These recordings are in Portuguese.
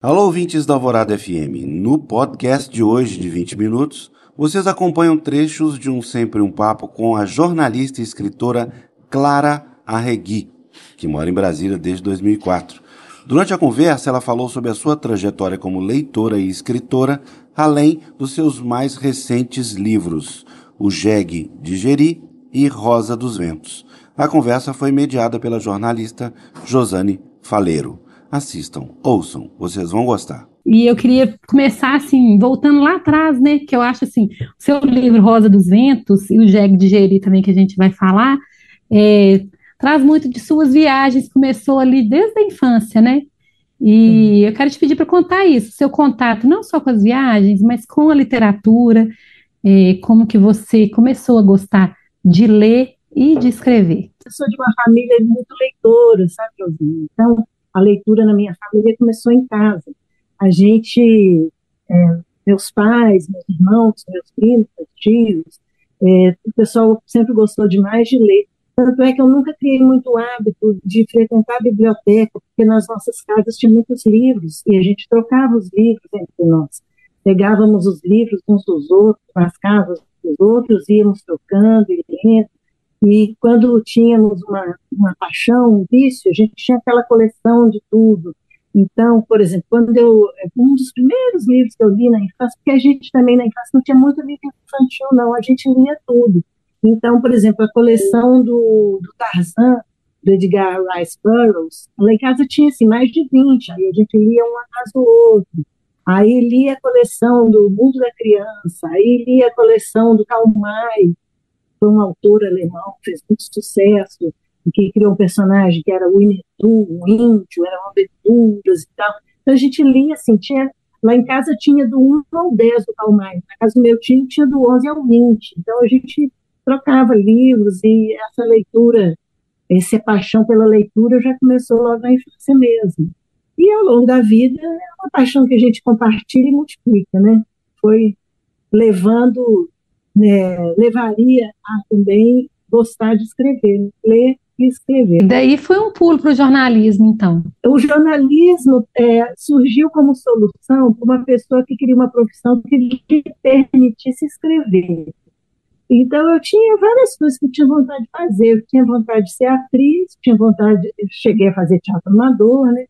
Alô, ouvintes da Alvorada FM. No podcast de hoje, de 20 minutos, vocês acompanham trechos de um Sempre um Papo com a jornalista e escritora Clara Arregui, que mora em Brasília desde 2004. Durante a conversa, ela falou sobre a sua trajetória como leitora e escritora, além dos seus mais recentes livros, O Jegue de Geri e Rosa dos Ventos. A conversa foi mediada pela jornalista Josane Faleiro. Assistam, ouçam, vocês vão gostar. E eu queria começar assim, voltando lá atrás, né? Que eu acho assim, o seu livro Rosa dos Ventos e o Jeg de Geri também que a gente vai falar, é, traz muito de suas viagens, começou ali desde a infância, né? E eu quero te pedir para contar isso, seu contato não só com as viagens, mas com a literatura, é, como que você começou a gostar de ler e de escrever. Eu sou de uma família muito leitora, sabe? Então, a leitura na minha família começou em casa. A gente, é, meus pais, meus irmãos, meus primos, meus tios, é, o pessoal sempre gostou demais de ler. Tanto é que eu nunca criei muito hábito de frequentar a biblioteca, porque nas nossas casas tinha muitos livros e a gente trocava os livros entre nós. Pegávamos os livros uns dos outros, nas casas dos outros, íamos trocando e lendo. E quando tínhamos uma, uma paixão, um vício, a gente tinha aquela coleção de tudo. Então, por exemplo, quando eu. Um dos primeiros livros que eu li na infância, porque a gente também na infância não tinha muito livro infantil, não, a gente lia tudo. Então, por exemplo, a coleção do, do Tarzan, do Edgar Rice Burroughs, lá em casa tinha assim, mais de 20, aí a gente lia um atrás do outro. Aí lia a coleção do Mundo da Criança, aí lia a coleção do Karl May, foi um autor alemão, fez muito sucesso, que criou um personagem que era o Winnetou, um índio, eram aventuras e tal. Então a gente lia assim, tinha, lá em casa tinha do 1 ao 10 do Karl May, na casa do meu tio tinha do 11 ao 20. Então a gente trocava livros e essa leitura, essa paixão pela leitura já começou logo na infância mesmo. E ao longo da vida é uma paixão que a gente compartilha e multiplica, né? Foi levando né, levaria a também gostar de escrever, ler e escrever. Daí foi um pulo para o jornalismo, então. O jornalismo é, surgiu como solução para uma pessoa que queria uma profissão que lhe permitisse escrever. Então eu tinha várias coisas que eu tinha vontade de fazer. Eu tinha vontade de ser atriz, tinha vontade, de, cheguei a fazer teatro amador, né?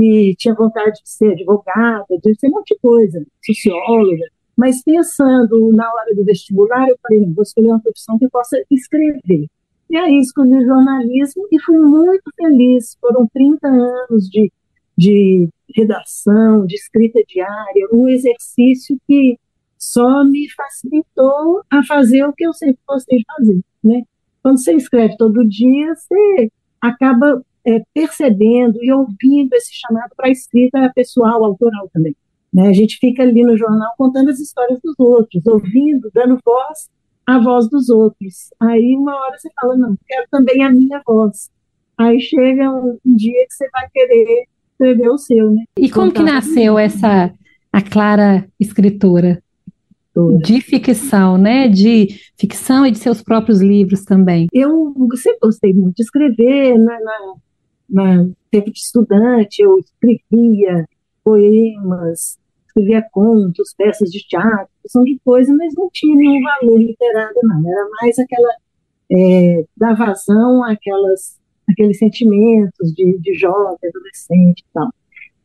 E tinha vontade de ser advogada, de ser um monte de coisa, socióloga. Mas pensando na hora do vestibular, eu falei, não, vou escolher uma profissão que possa escrever. E aí escolhi jornalismo e fui muito feliz. Foram 30 anos de, de redação, de escrita diária, um exercício que só me facilitou a fazer o que eu sempre gostei de fazer. Né? Quando você escreve todo dia, você acaba é, percebendo e ouvindo esse chamado para a escrita pessoal, autoral também. Né? A gente fica ali no jornal contando as histórias dos outros, ouvindo, dando voz à voz dos outros. Aí uma hora você fala, não, quero também a minha voz. Aí chega um, um dia que você vai querer escrever o seu, né? E como que nasceu essa a Clara escritora? De ficção, né? De ficção e de seus próprios livros também. Eu sempre gostei muito de escrever, na, na, na tempo de estudante, eu escrevia poemas, escrevia contos, peças de teatro, são de coisa, mas não tinha nenhum valor literário, não. Era mais aquela, é, dar vazão àquelas, àqueles sentimentos de, de jovem, adolescente e tal.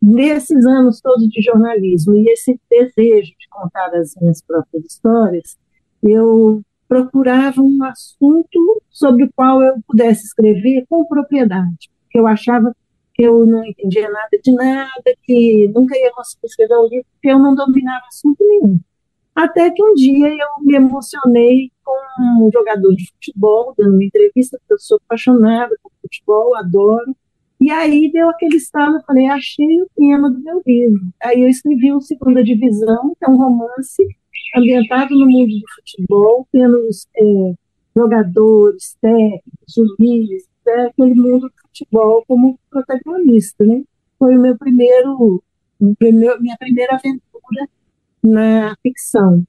Nesses anos todos de jornalismo e esse desejo de contar as minhas próprias histórias, eu procurava um assunto sobre o qual eu pudesse escrever com propriedade, porque eu achava eu não entendia nada de nada, que nunca ia conseguir escrever um livro, porque eu não dominava assunto nenhum. Até que um dia eu me emocionei com um jogador de futebol, dando uma entrevista, porque eu sou apaixonada por futebol, adoro. E aí deu aquele estalo, eu falei, achei o tema do meu livro. Aí eu escrevi o Segunda Divisão, que é um romance ambientado no mundo do futebol, tendo é, jogadores, técnicos, juízes, é, aquele mundo do futebol como protagonista, né? Foi o meu primeiro, minha primeira aventura na ficção.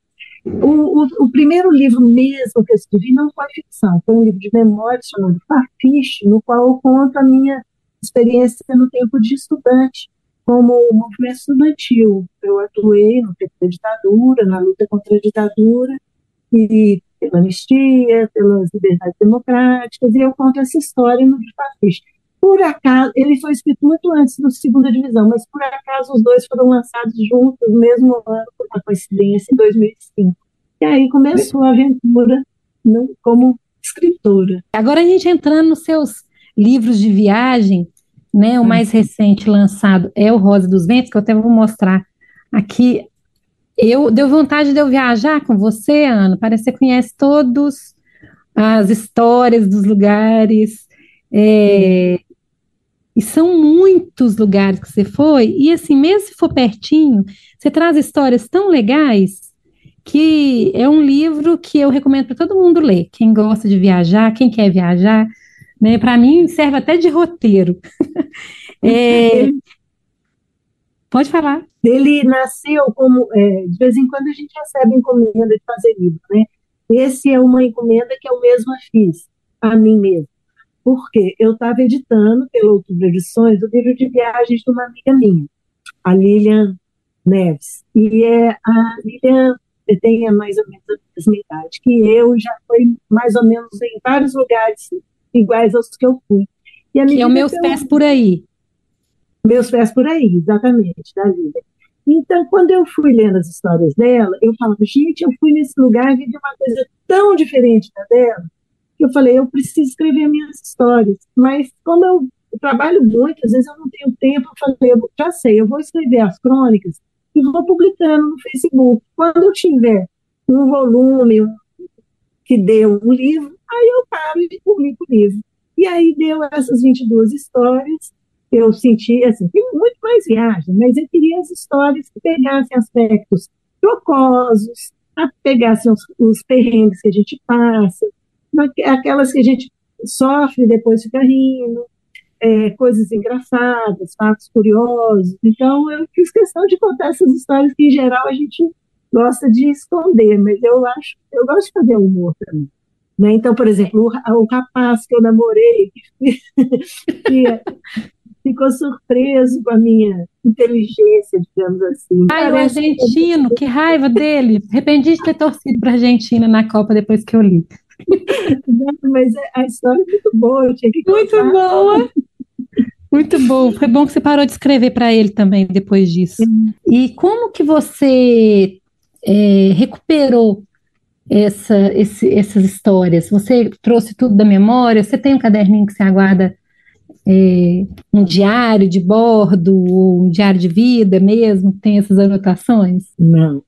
O, o, o, primeiro livro mesmo que eu escrevi não foi ficção, foi um livro de memórias chamado Farfiche, no qual eu conto a minha experiência no tempo de estudante. como movimento estudantil. Eu atuei no tempo da ditadura, na luta contra a ditadura, e pela anistia, pelas liberdades democráticas, e eu conto essa história no Fascista. Por acaso, ele foi escrito muito antes do Segunda Divisão, mas por acaso os dois foram lançados juntos no mesmo ano, por uma coincidência, em 2005. E aí começou a aventura né, como escritora. Agora a gente entrando nos seus livros de viagem, né? O mais recente lançado é o Rosa dos Ventos, que eu até vou mostrar aqui. Eu deu vontade de eu viajar com você, Ana. Parece que você conhece todos as histórias dos lugares. É, e são muitos lugares que você foi, e assim, mesmo se for pertinho, você traz histórias tão legais que é um livro que eu recomendo para todo mundo ler. Quem gosta de viajar, quem quer viajar, né? Para mim serve até de roteiro. é... Pode falar. Ele nasceu como é, de vez em quando a gente recebe encomenda de fazer livro, né? Esse é uma encomenda que eu mesma fiz a mim mesma porque eu estava editando pela Outubro Edições o livro de viagens de uma amiga minha, a Lilian Neves. E é, a Lilian tem mais ou menos a mesma idade que eu, já foi mais ou menos em vários lugares iguais aos que eu fui. E a que é o Meus Pés Por Aí. Meus Pés Por Aí, exatamente, da Lilian. Então, quando eu fui lendo as histórias dela, eu falava, gente, eu fui nesse lugar e vi uma coisa tão diferente da dela, eu falei, eu preciso escrever minhas histórias, mas como eu, trabalho muito, às vezes eu não tenho tempo, eu falei, eu já sei, eu vou escrever as crônicas e vou publicando no Facebook. Quando eu tiver um volume que deu um livro, aí eu paro e publico o livro. E aí deu essas 22 histórias, eu senti, assim, tem muito mais viagem, mas eu queria as histórias que pegassem aspectos jocosos, pegassem os, os perrengues que a gente passa, aquelas que a gente sofre depois fica rindo, é, coisas engraçadas, fatos curiosos. Então, eu fiz questão de contar essas histórias que, em geral, a gente gosta de esconder, mas eu acho, eu gosto de fazer humor também. Né? Então, por exemplo, o, o rapaz que eu namorei, que ficou surpreso com a minha inteligência, digamos assim. Ai, o argentino, que raiva dele. Arrependi de ter torcido para a Argentina na Copa depois que eu li. Mas a história é muito boa, eu tinha que contar. Muito boa. Muito bom. Foi bom que você parou de escrever para ele também depois disso. E como que você é, recuperou essa, esse, essas histórias? Você trouxe tudo da memória? Você tem um caderninho que você aguarda é, um diário de bordo, ou um diário de vida mesmo? Tem essas anotações? Não,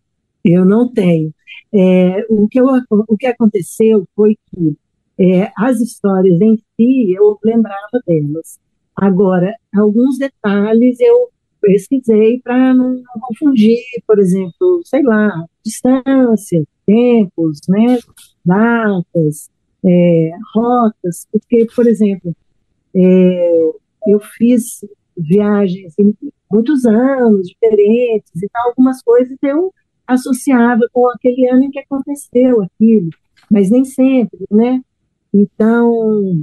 eu não tenho. É, o, que eu, o que aconteceu foi que é, as histórias em si eu lembrava delas. Agora, alguns detalhes eu pesquisei para não, confundir, por exemplo, sei lá, distância, tempos, né, datas, é, rotas, porque, por exemplo, é, eu fiz viagens em muitos anos diferentes e tal, algumas coisas eu associava com aquele ano em que aconteceu aquilo, mas nem sempre, né? Então,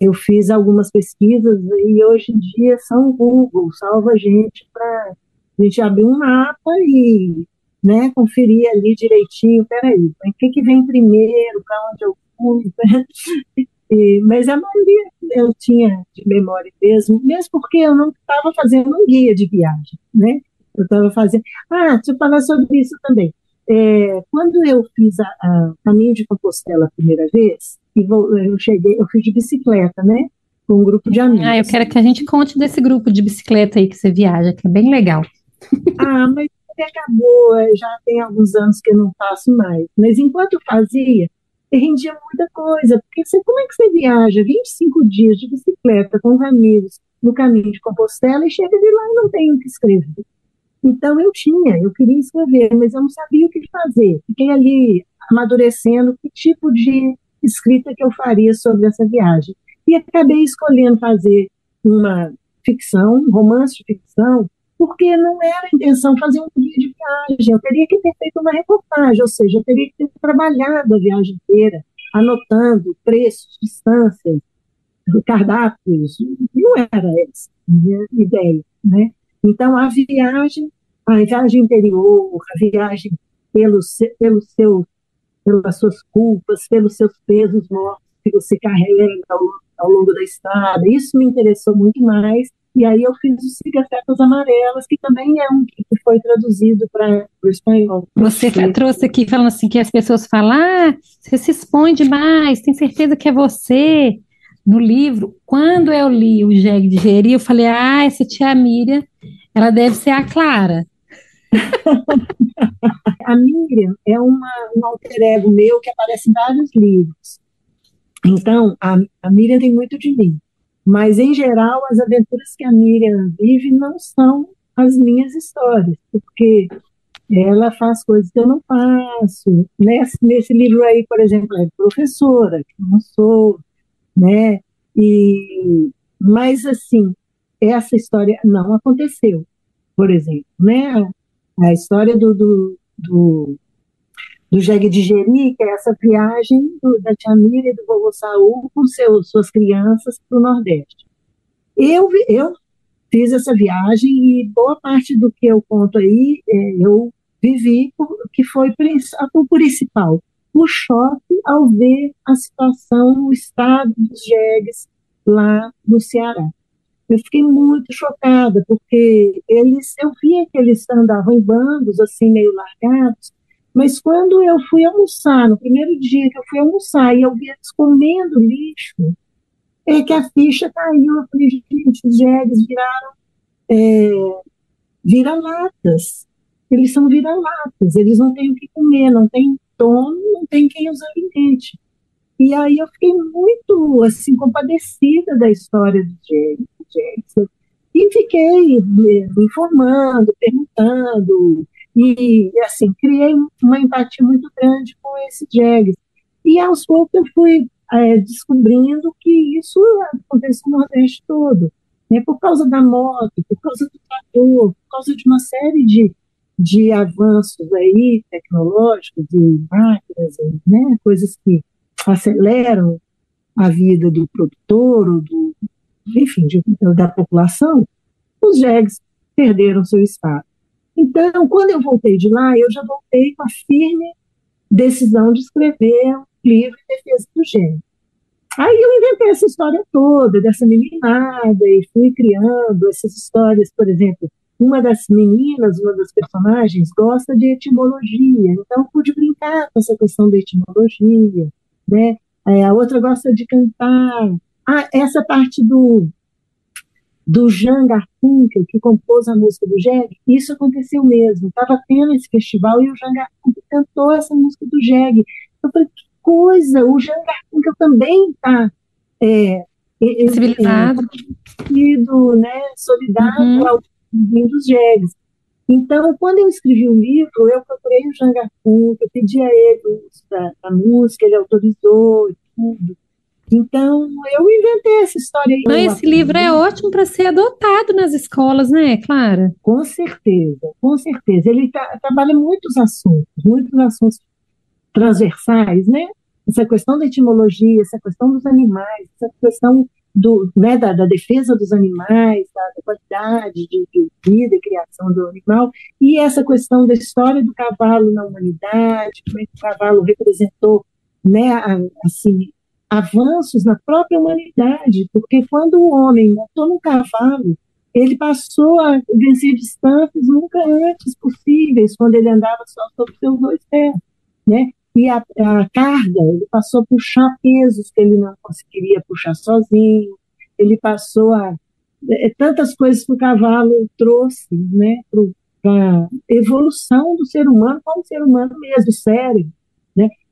eu fiz algumas pesquisas e hoje em dia são Google, salva a gente para a gente abrir um mapa e né, conferir ali direitinho, peraí, o que, que vem primeiro, para onde eu fui, né? E, mas a maioria eu tinha de memória mesmo, mesmo porque eu não estava fazendo um guia de viagem, né? Eu estava fazendo. Ah, deixa eu falar sobre isso também. É, quando eu fiz a, a, caminho de Compostela a primeira vez, e vou, eu cheguei, eu fui de bicicleta, né? Com um grupo de amigos. Ah, eu quero que a gente conte desse grupo de bicicleta aí que você viaja, que é bem legal. Ah, mas acabou, é, já tem alguns anos que eu não faço mais. Mas enquanto eu fazia, rendia muita coisa, porque você, como é que você viaja 25 dias de bicicleta com os amigos no caminho de Compostela e chega de lá e não tem o que escrever? Então eu tinha, eu queria escrever, mas eu não sabia o que fazer. Fiquei ali amadurecendo que tipo de escrita que eu faria sobre essa viagem. E acabei escolhendo fazer uma ficção, um romance de ficção, porque não era a intenção fazer um guia de viagem. Eu teria que ter feito uma reportagem, ou seja, eu teria que ter trabalhado a viagem inteira, anotando preços, distâncias, cardápios. Não era essa a minha ideia, né? Então, a viagem, a viagem interior, a viagem pelos, pelos seus, pelas suas culpas, pelos seus pesos mortos que você carrega ao, ao longo da estrada, isso me interessou muito mais e aí eu fiz o Siga Setas Amarelas, que também é um que foi traduzido para o espanhol. Você trouxe aqui falando assim que as pessoas falam, ah, você se expõe demais, tem certeza que é você no livro. Quando eu li o Jeg de Geri, eu falei, ah, essa tia Miriam, ela deve ser a Clara. a Miriam é uma, um alter ego meu que aparece em vários livros. Então, a, a Miriam tem muito de mim. Mas, em geral, as aventuras que a Miriam vive não são as minhas histórias, porque ela faz coisas que eu não faço. Nesse, nesse livro aí, por exemplo, é professora, que eu não sou, né? E, mas, assim, essa história não aconteceu, por exemplo, né? A história do, do, do do jegue de Jeri, que é essa viagem do, da tia Miriam e do vovô Saul com seus, suas crianças para o Nordeste. Eu, eu fiz essa viagem e boa parte do que eu conto aí é, eu vivi, que foi a principal, o choque ao ver a situação, o estado dos jegues lá no Ceará. Eu fiquei muito chocada, porque eles, eu via que eles andavam em bandos, assim, meio largados, mas quando eu fui almoçar, no primeiro dia que eu fui almoçar, e eu vi eles comendo lixo, é que a ficha caiu. Eu falei, gente, os jegues viraram é, vira-latas. Eles são vira-latas, eles não têm o que comer, não tem dono, não tem quem os alimente. E aí eu fiquei muito, assim, compadecida da história dos jegues. E fiquei me informando, perguntando, e, assim, criei uma empatia muito grande com esse Jags. E aos poucos eu fui é, descobrindo que isso acontece no Nordeste todo. Né, por causa da moto, por causa do trator, por causa de uma série de, de avanços aí tecnológicos e máquinas, né, coisas que aceleram a vida do produtor, ou do, enfim, de, da população, os jegues perderam seu espaço. Então, quando eu voltei de lá, eu já voltei com a firme decisão de escrever um livro em defesa do gênero. Aí eu inventei essa história toda, dessa meninada, e fui criando essas histórias, por exemplo, uma das meninas, uma das personagens, gosta de etimologia, então pude brincar com essa questão da etimologia, né? É, a outra gosta de cantar. Ah, essa parte do do Jean Garfunkel, que compôs a música do Jeg, isso aconteceu mesmo. Estava tendo esse festival e o Jean Garfunkel cantou essa música do Jeg. Eu falei, que coisa, o Jean Garfunkel também está é, sensibilizado, é, né, solidário uhum. ao dos Jegs. Então, quando eu escrevi o livro, eu procurei o Jean Garfunkel, pedi a ele o uso da, da música, ele autorizou e tudo. Então, eu inventei essa história aí. Não, esse livro é ótimo para ser adotado nas escolas, né, Clara? Com certeza, com certeza. Ele tá, trabalha muitos assuntos, muitos assuntos transversais, né? Essa questão da etimologia, essa questão dos animais, essa questão do, né, da, da, defesa dos animais, da, da qualidade de, de, vida e criação do animal, e essa questão da história do cavalo na humanidade, como é que o cavalo representou né, assim, avanços na própria humanidade, porque quando o homem montou no cavalo, ele passou a vencer distâncias nunca antes possíveis, quando ele andava só sobre seus dois pés, né? E a, a carga, ele passou a puxar pesos que ele não conseguiria puxar sozinho, ele passou a é, tantas coisas que o cavalo trouxe, né, para a evolução do ser humano como ser humano mesmo, sério?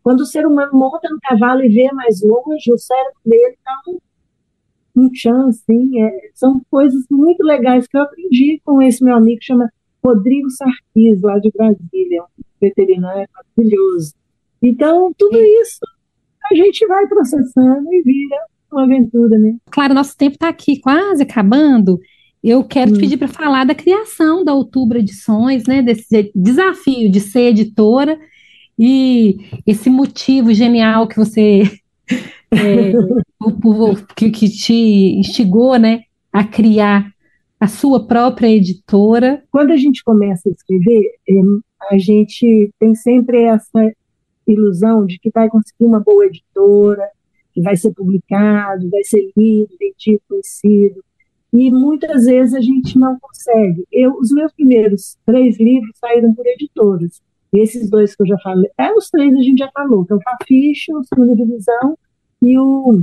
Quando o ser humano monta no cavalo e vê mais longe, o cérebro dele está um, um chão, assim. É, são coisas muito legais que eu aprendi com esse meu amigo que chama Rodrigo Sarquis, lá de Brasília, um veterinário maravilhoso. Então, tudo isso a gente vai processando e vira uma aventura, né? Claro, nosso tempo está aqui quase acabando. Eu quero hum. te pedir para falar da criação da Outubro Edições, né? Desse desafio de ser editora e esse motivo genial que você é, que, que, te instigou, né, a criar a sua própria editora? Quando a gente começa a escrever, é, a gente tem sempre essa ilusão de que vai conseguir uma boa editora, que vai ser publicado, vai ser lido, vendido, conhecido. E muitas vezes a gente não consegue. Eu, os meus primeiros três livros saíram por editoras. Esses dois que eu já falei, é, os três a gente já falou, que é o Fafiche, o Segunda Divisão e o,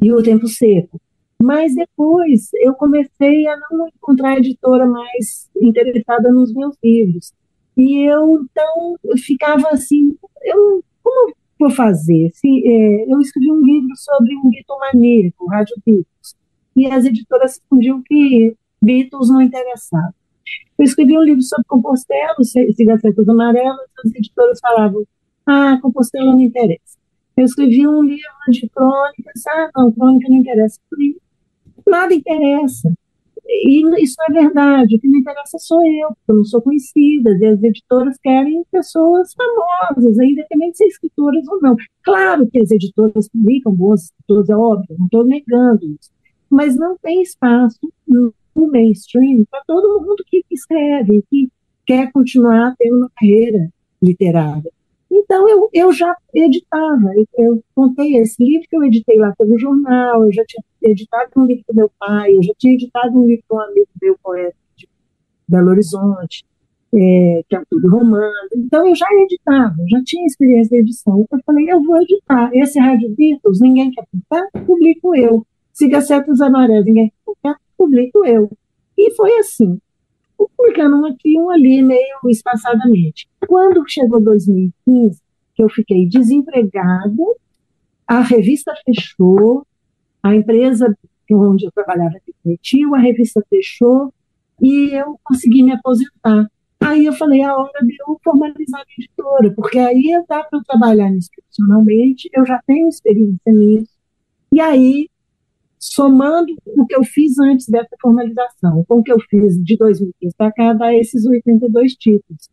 e o Tempo Seco. Mas depois eu comecei a não encontrar editora mais interessada nos meus livros. E eu, então, eu ficava assim, eu, como vou fazer? Se, é, eu escrevi um livro sobre um bitomaníaco, Rádio Beatles, e as editoras respondiam que Beatles não interessavam. Eu escrevi um livro sobre Compostela, Cigacetas Amarelas, as editoras falavam, ah, Compostela não interessa. Eu escrevi um livro de crônicas, ah, não, crônica não interessa. Nada interessa. E isso é verdade, o que me interessa sou eu, porque eu não sou conhecida, e as editoras querem pessoas famosas, independente de ser escritoras ou não. Claro que as editoras publicam bons escritores, é óbvio, não estou negando isso, mas não tem espaço no mainstream para todo mundo que escreve, que quer continuar tendo uma carreira literária. Então, eu, eu já editava, eu, eu, contei esse livro que eu editei lá pelo jornal, eu já tinha editado um livro do meu pai, eu já tinha editado um livro com um amigo meu, poeta de Belo Horizonte, é, que é tudo romano. Então, eu já editava, já tinha experiência de edição. Eu falei, eu vou editar. Esse Rádio Beatles, ninguém quer publicar, publico eu. Siga Certos Amarelos, ninguém publico eu. E foi assim publicando um aqui um ali, meio espaçadamente. Quando chegou 2015, que eu fiquei desempregada, a revista fechou, a empresa onde eu trabalhava demitiu, a revista fechou e eu consegui me aposentar. Aí eu falei, a hora de eu formalizar a editora, porque aí dá para eu trabalhar nisso profissionalmente, eu já tenho experiência nisso, e aí somando o que eu fiz antes dessa formalização, com o que eu fiz de 2015 para cá, dá esses 82 títulos.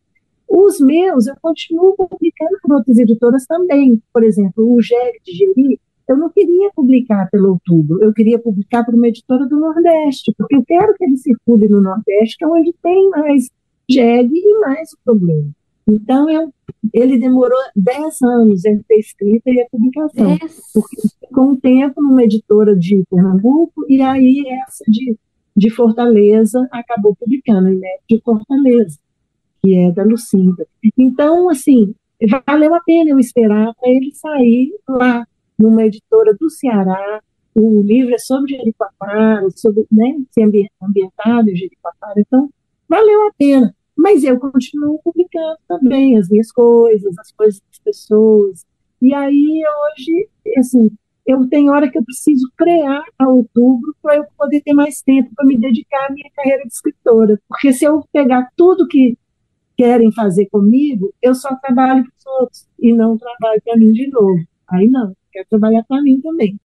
Os meus, eu continuo publicando por outras editoras também. Por exemplo, o GEG de Geri, eu não queria publicar pelo outubro, eu queria publicar por uma editora do Nordeste, porque eu quero que ele circule no Nordeste, que é onde tem mais GEG e mais problema. Então, eu, ele demorou 10 anos entre a escrita e a publicação, yes. porque com o tempo numa editora de Pernambuco, e aí essa de, de Fortaleza acabou publicando, né, de Fortaleza, que é da Lucinda. Então, assim, valeu a pena eu esperar para ele sair lá, numa editora do Ceará, o livro é sobre Jericoacoara, sobre, né, ser ambientado em Jericoacoara, então valeu a pena. Mas eu continuo publicando também as minhas coisas, as coisas das pessoas. E aí, hoje, assim, eu tenho hora que eu preciso criar a outubro para eu poder ter mais tempo para me dedicar à minha carreira de escritora. Porque se eu pegar tudo que querem fazer comigo, eu só trabalho para os outros e não trabalho para mim de novo. Aí não, quero trabalhar para mim também.